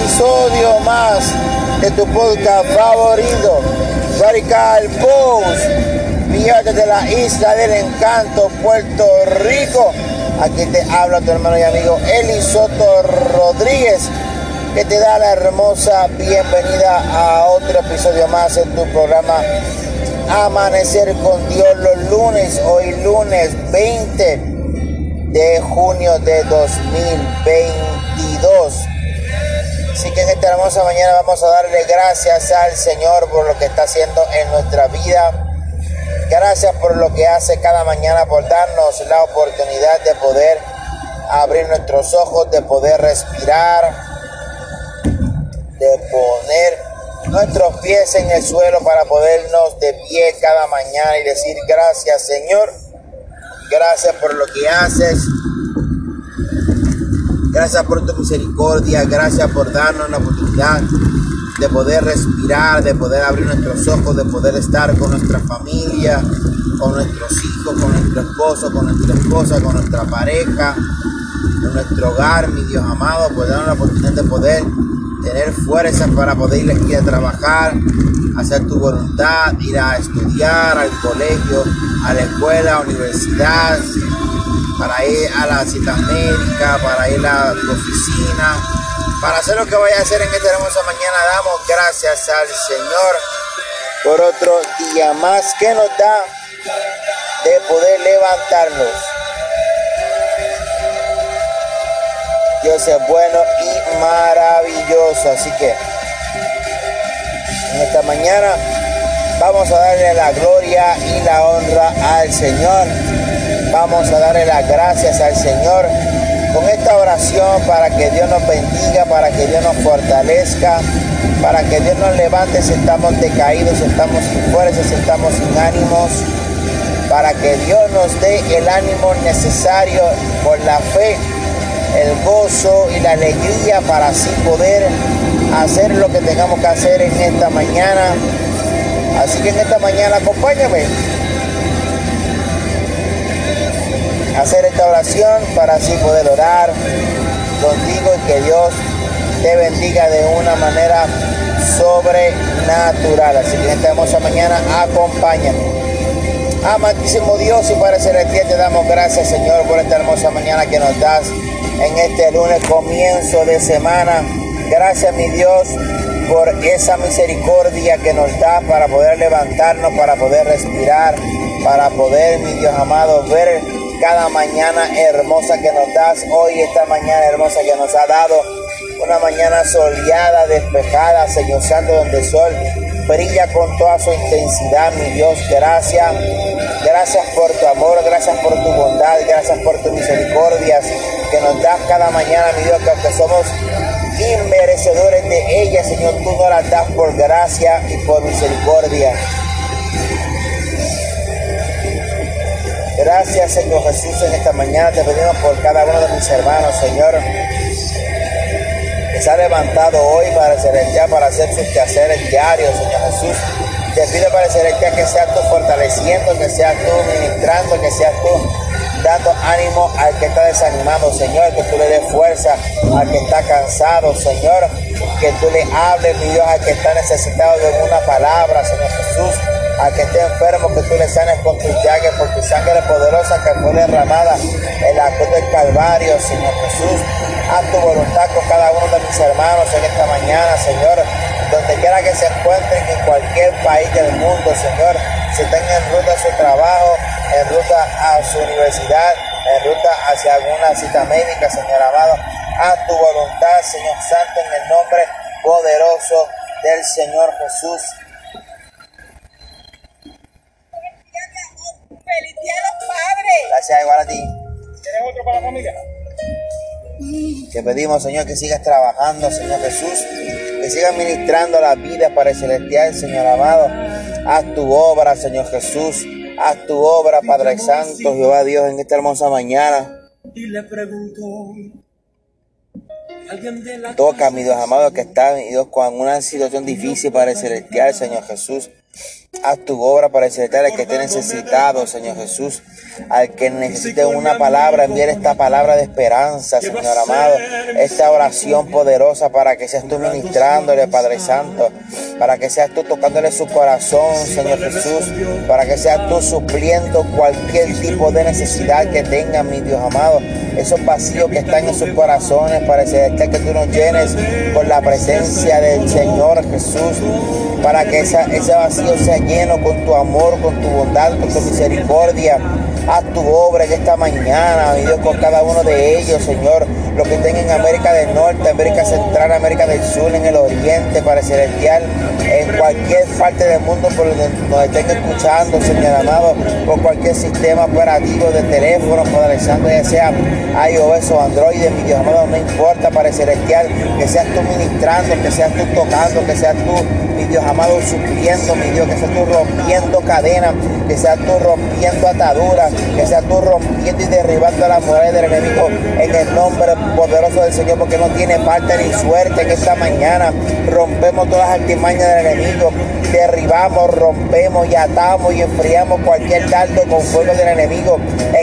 episodio más de tu podcast favorito, Radical Post, Fíjate de la isla del encanto, Puerto Rico. Aquí te habla tu hermano y amigo Eli Soto Rodríguez, que te da la hermosa bienvenida a otro episodio más en tu programa Amanecer con Dios los lunes, hoy lunes 20 de junio de 2022. Así que en esta hermosa mañana vamos a darle gracias al Señor por lo que está haciendo en nuestra vida. Gracias por lo que hace cada mañana, por darnos la oportunidad de poder abrir nuestros ojos, de poder respirar, de poner nuestros pies en el suelo para podernos de pie cada mañana y decir gracias Señor, gracias por lo que haces, Gracias por tu misericordia, gracias por darnos la oportunidad de poder respirar, de poder abrir nuestros ojos, de poder estar con nuestra familia, con nuestros hijos, con nuestro esposo, con nuestra esposa, con nuestra pareja, en nuestro hogar, mi Dios amado, por darnos la oportunidad de poder tener fuerzas para poder ir a trabajar, hacer tu voluntad, ir a estudiar al colegio, a la escuela, a la universidad, para ir a la cita médica, para ir a la oficina, para hacer lo que vaya a hacer en esta hermosa mañana. Damos gracias al Señor por otro día más que nos da de poder levantarnos. Dios es bueno y maravilloso, así que en esta mañana vamos a darle la gloria y la honra al Señor Vamos a darle las gracias al Señor con esta oración para que Dios nos bendiga, para que Dios nos fortalezca, para que Dios nos levante si estamos decaídos, estamos sin fuerzas, si estamos sin ánimos, para que Dios nos dé el ánimo necesario por la fe, el gozo y la alegría para así poder hacer lo que tengamos que hacer en esta mañana. Así que en esta mañana acompáñame hacer esta oración para así poder orar contigo y que Dios te bendiga de una manera sobrenatural. Así que en esta hermosa mañana acompáñame. Amantísimo Dios y Padre Celestial, te damos gracias Señor por esta hermosa mañana que nos das en este lunes comienzo de semana. Gracias mi Dios por esa misericordia que nos da para poder levantarnos, para poder respirar, para poder, mi Dios amado, ver cada mañana hermosa que nos das hoy, esta mañana hermosa que nos ha dado. Una mañana soleada, despejada, Señor Santo, donde el sol brilla con toda su intensidad, mi Dios. Gracias. Gracias por tu amor, gracias por tu bondad, gracias por tus misericordias que nos das cada mañana, mi Dios, que aunque somos inmerecedores de ella, Señor, tú nos las das por gracia y por misericordia. Gracias, Señor Jesús, en esta mañana te pedimos por cada uno de mis hermanos, Señor, que se ha levantado hoy para el para hacer sus quehaceres diarios, Señor Jesús. Te pido para el que seas tú fortaleciendo, que seas tú ministrando, que seas tú dando ánimo al que está desanimado, Señor, que tú le des fuerza al que está cansado, Señor, que tú le hables, mi Dios, al que está necesitado de una palabra, Señor Jesús a que esté enfermo, que tú le sanes con tus llagas, por tu sangre poderosa que fue derramada en la cruz del Calvario, Señor Jesús. Haz tu voluntad con cada uno de mis hermanos en esta mañana, Señor, donde quiera que se encuentren en cualquier país del mundo, Señor, si estén en ruta a su trabajo, en ruta a su universidad, en ruta hacia alguna cita médica, Señor amado. Haz tu voluntad, Señor Santo, en el nombre poderoso del Señor Jesús. Gracias, igual a ti. ¿Tienes otro para la familia? Te pedimos, Señor, que sigas trabajando, Señor Jesús, que sigas ministrando la vida para el celestial, Señor amado. Haz tu obra, Señor Jesús. Haz tu obra, Padre Santo, Jehová Dios, en esta hermosa mañana. y le preguntó Toca, mi Dios amado, que está, mi Dios, con una situación difícil para el celestial, Señor Jesús. Haz tu obra para celestial al que esté necesitado, Señor Jesús. Al que necesite una palabra, envíe esta palabra de esperanza, Señor amado. Esta oración poderosa para que seas tú ministrándole, Padre Santo. Para que seas tú tocándole su corazón, Señor Jesús. Para que seas tú supliendo cualquier tipo de necesidad que tengan, mi Dios amado. Esos vacíos que están en sus corazones, para que tú nos llenes con la presencia del Señor Jesús para que ese vacío sea lleno con tu amor, con tu bondad, con tu misericordia. Haz tu obra en esta mañana, mi Dios, con cada uno de ellos, Señor. Los que estén en América del Norte, América Central, América del Sur, en el Oriente, para Celestial, en cualquier parte del mundo por donde nos estén escuchando, Señor amado, por cualquier sistema operativo de teléfono, Padre Santo, ya sea iOS o Android, mi Dios amado, no importa, para Celestial, que seas tú ministrando, que seas tú tocando, que seas tú mi Dios amado, supliendo, mi Dios, que seas tú rompiendo cadenas, que seas tú rompiendo ataduras, que seas tú rompiendo y derribando a las murallas del enemigo en el nombre poderoso del Señor, porque no tiene parte ni suerte en esta mañana. Rompemos todas las artimañas del enemigo, derribamos, rompemos y atamos y enfriamos cualquier dardo con fuego del enemigo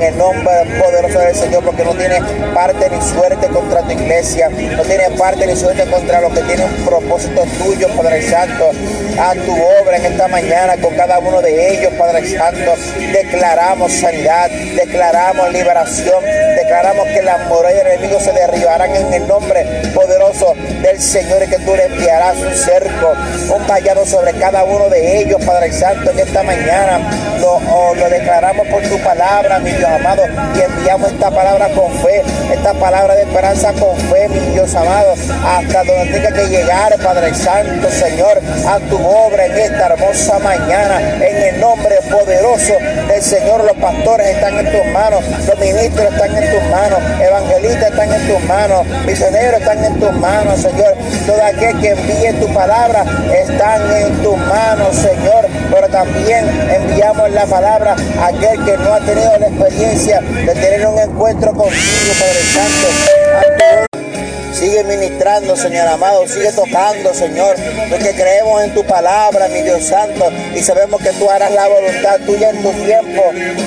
en el nombre poderoso del Señor, porque no tiene parte ni suerte contra tu iglesia, no tiene parte ni suerte contra los que tienen un propósito tuyo, Padre Santo. A tu obra en esta mañana con cada uno de ellos, Padre Santo. Declaramos sanidad, declaramos liberación, declaramos que las murallas del enemigo se derribarán en el nombre poderoso del Señor y que tú le enviarás un cerco, un vallado sobre cada uno de ellos, Padre Santo, en esta mañana lo, lo declaramos por tu palabra, mi Dios amado, y enviamos esta palabra con fe, esta palabra de esperanza con fe, mi Dios amado, hasta donde tenga que llegar, Padre Santo, Señor, a tu obra en esta hermosa mañana, en el nombre poderoso del Señor. Los pastores están en tus manos, los ministros están en tus manos, evangelistas están en tus manos, misioneros están en tus manos, Señor. Todo aquel que envíe tu palabra están en tus manos, Señor. Pero también enviamos la palabra a aquel que no ha tenido la experiencia de tener un encuentro contigo, Padre Santo. Sigue ministrando, Señor amado. Sigue tocando, Señor. Porque creemos en tu palabra, mi Dios Santo. Y sabemos que tú harás la voluntad tuya en tu tiempo.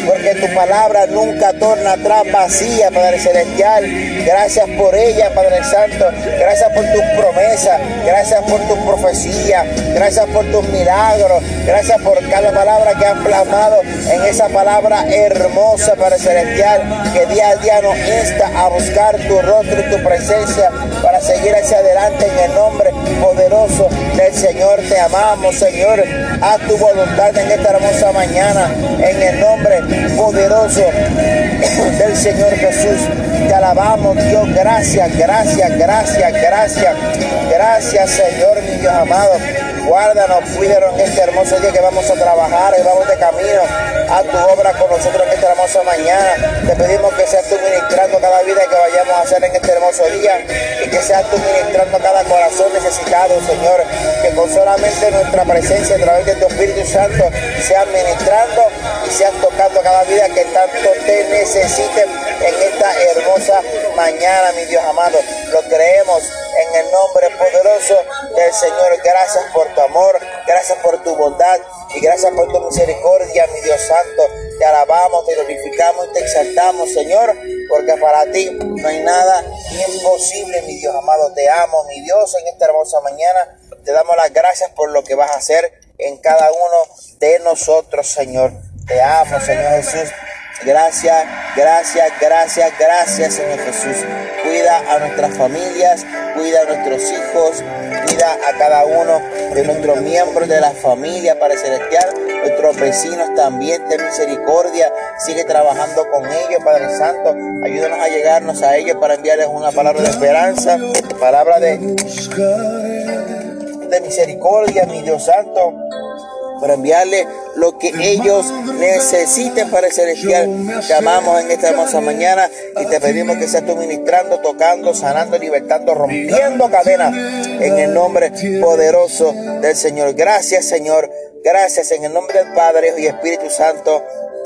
Porque tu palabra nunca torna atrás vacía, Padre Celestial. Gracias por ella, Padre Santo. Gracias por tus promesas. Gracias por tu profecía. Gracias por tus milagros. Gracias por cada palabra que has plasmado en esa palabra hermosa, Padre Celestial. Que día a día nos insta a buscar tu rostro y tu presencia para seguir hacia adelante en el nombre poderoso del Señor. Te amamos, Señor. Haz tu voluntad en esta hermosa mañana, en el nombre poderoso del Señor Jesús. Te alabamos, Dios. Gracias, gracias, gracias, gracias. Gracias, Señor, mi Dios amado. Guárdanos, cuídanos en este hermoso día que vamos a trabajar y vamos de camino a tu obra con nosotros en esta hermosa mañana. Te pedimos que seas tú ministrando cada vida que vayamos a hacer en este hermoso día y que seas tú ministrando cada corazón necesitado, Señor. Que con solamente nuestra presencia a través de tu Espíritu Santo seas ministrando y seas tocando cada vida que tanto te necesite en esta hermosa mañana, mi Dios amado. Lo creemos en el nombre poderoso del Señor. Gracias por tu amor, gracias por tu bondad y gracias por tu misericordia, mi Dios Santo. Te alabamos, te glorificamos y te exaltamos, Señor, porque para ti no hay nada imposible, mi Dios amado. Te amo, mi Dios, en esta hermosa mañana. Te damos las gracias por lo que vas a hacer en cada uno de nosotros, Señor. Te amo, Señor Jesús. Gracias, gracias, gracias, gracias, Señor Jesús. Cuida a nuestras familias, cuida a nuestros hijos, cuida a cada uno de nuestros miembros de la familia para celestial, nuestros vecinos también, ten misericordia, sigue trabajando con ellos, Padre Santo, ayúdanos a llegarnos a ellos para enviarles una palabra de esperanza, palabra de, de misericordia, mi Dios Santo para enviarle lo que ellos necesiten para el celestial. Te amamos en esta hermosa mañana y te pedimos que seas tú ministrando, tocando, sanando, libertando, rompiendo cadenas en el nombre poderoso del Señor. Gracias, Señor. Gracias en el nombre del Padre y Espíritu Santo.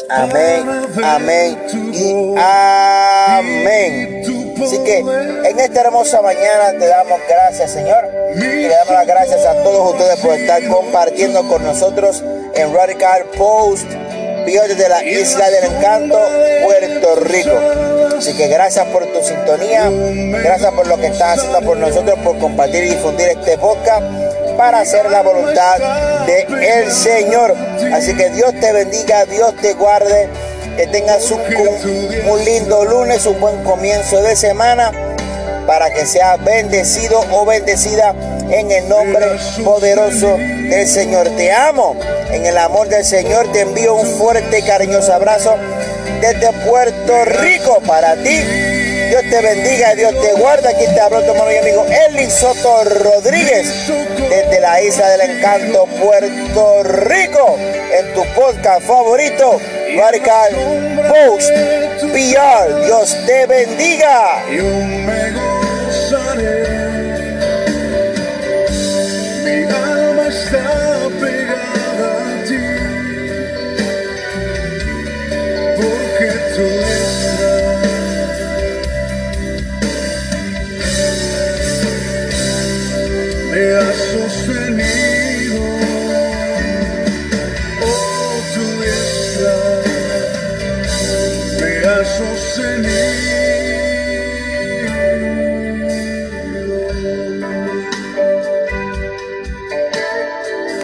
Amén, amén y amén. Así que en esta hermosa mañana te damos gracias, Señor. Y le damos las gracias a todos ustedes por estar compartiendo con nosotros en Radical Post, Pío desde la Isla del Encanto, Puerto Rico. Así que gracias por tu sintonía, gracias por lo que estás haciendo por nosotros, por compartir y difundir este podcast para hacer la voluntad de Señor. Así que Dios te bendiga, Dios te guarde, que tengas un, lindo lunes, un buen comienzo de semana para que sea bendecido o bendecida en el nombre poderoso del Señor. Te amo en el amor del Señor. Te envío un fuerte y cariñoso abrazo desde Puerto Rico para ti. Dios te bendiga, Dios te guarda. Aquí te hablo tu hermano y amigo Eli Soto Rodríguez desde la isla del encanto, Puerto Rico, en tu podcast favorito, Radical Post PR. Dios te bendiga. listening.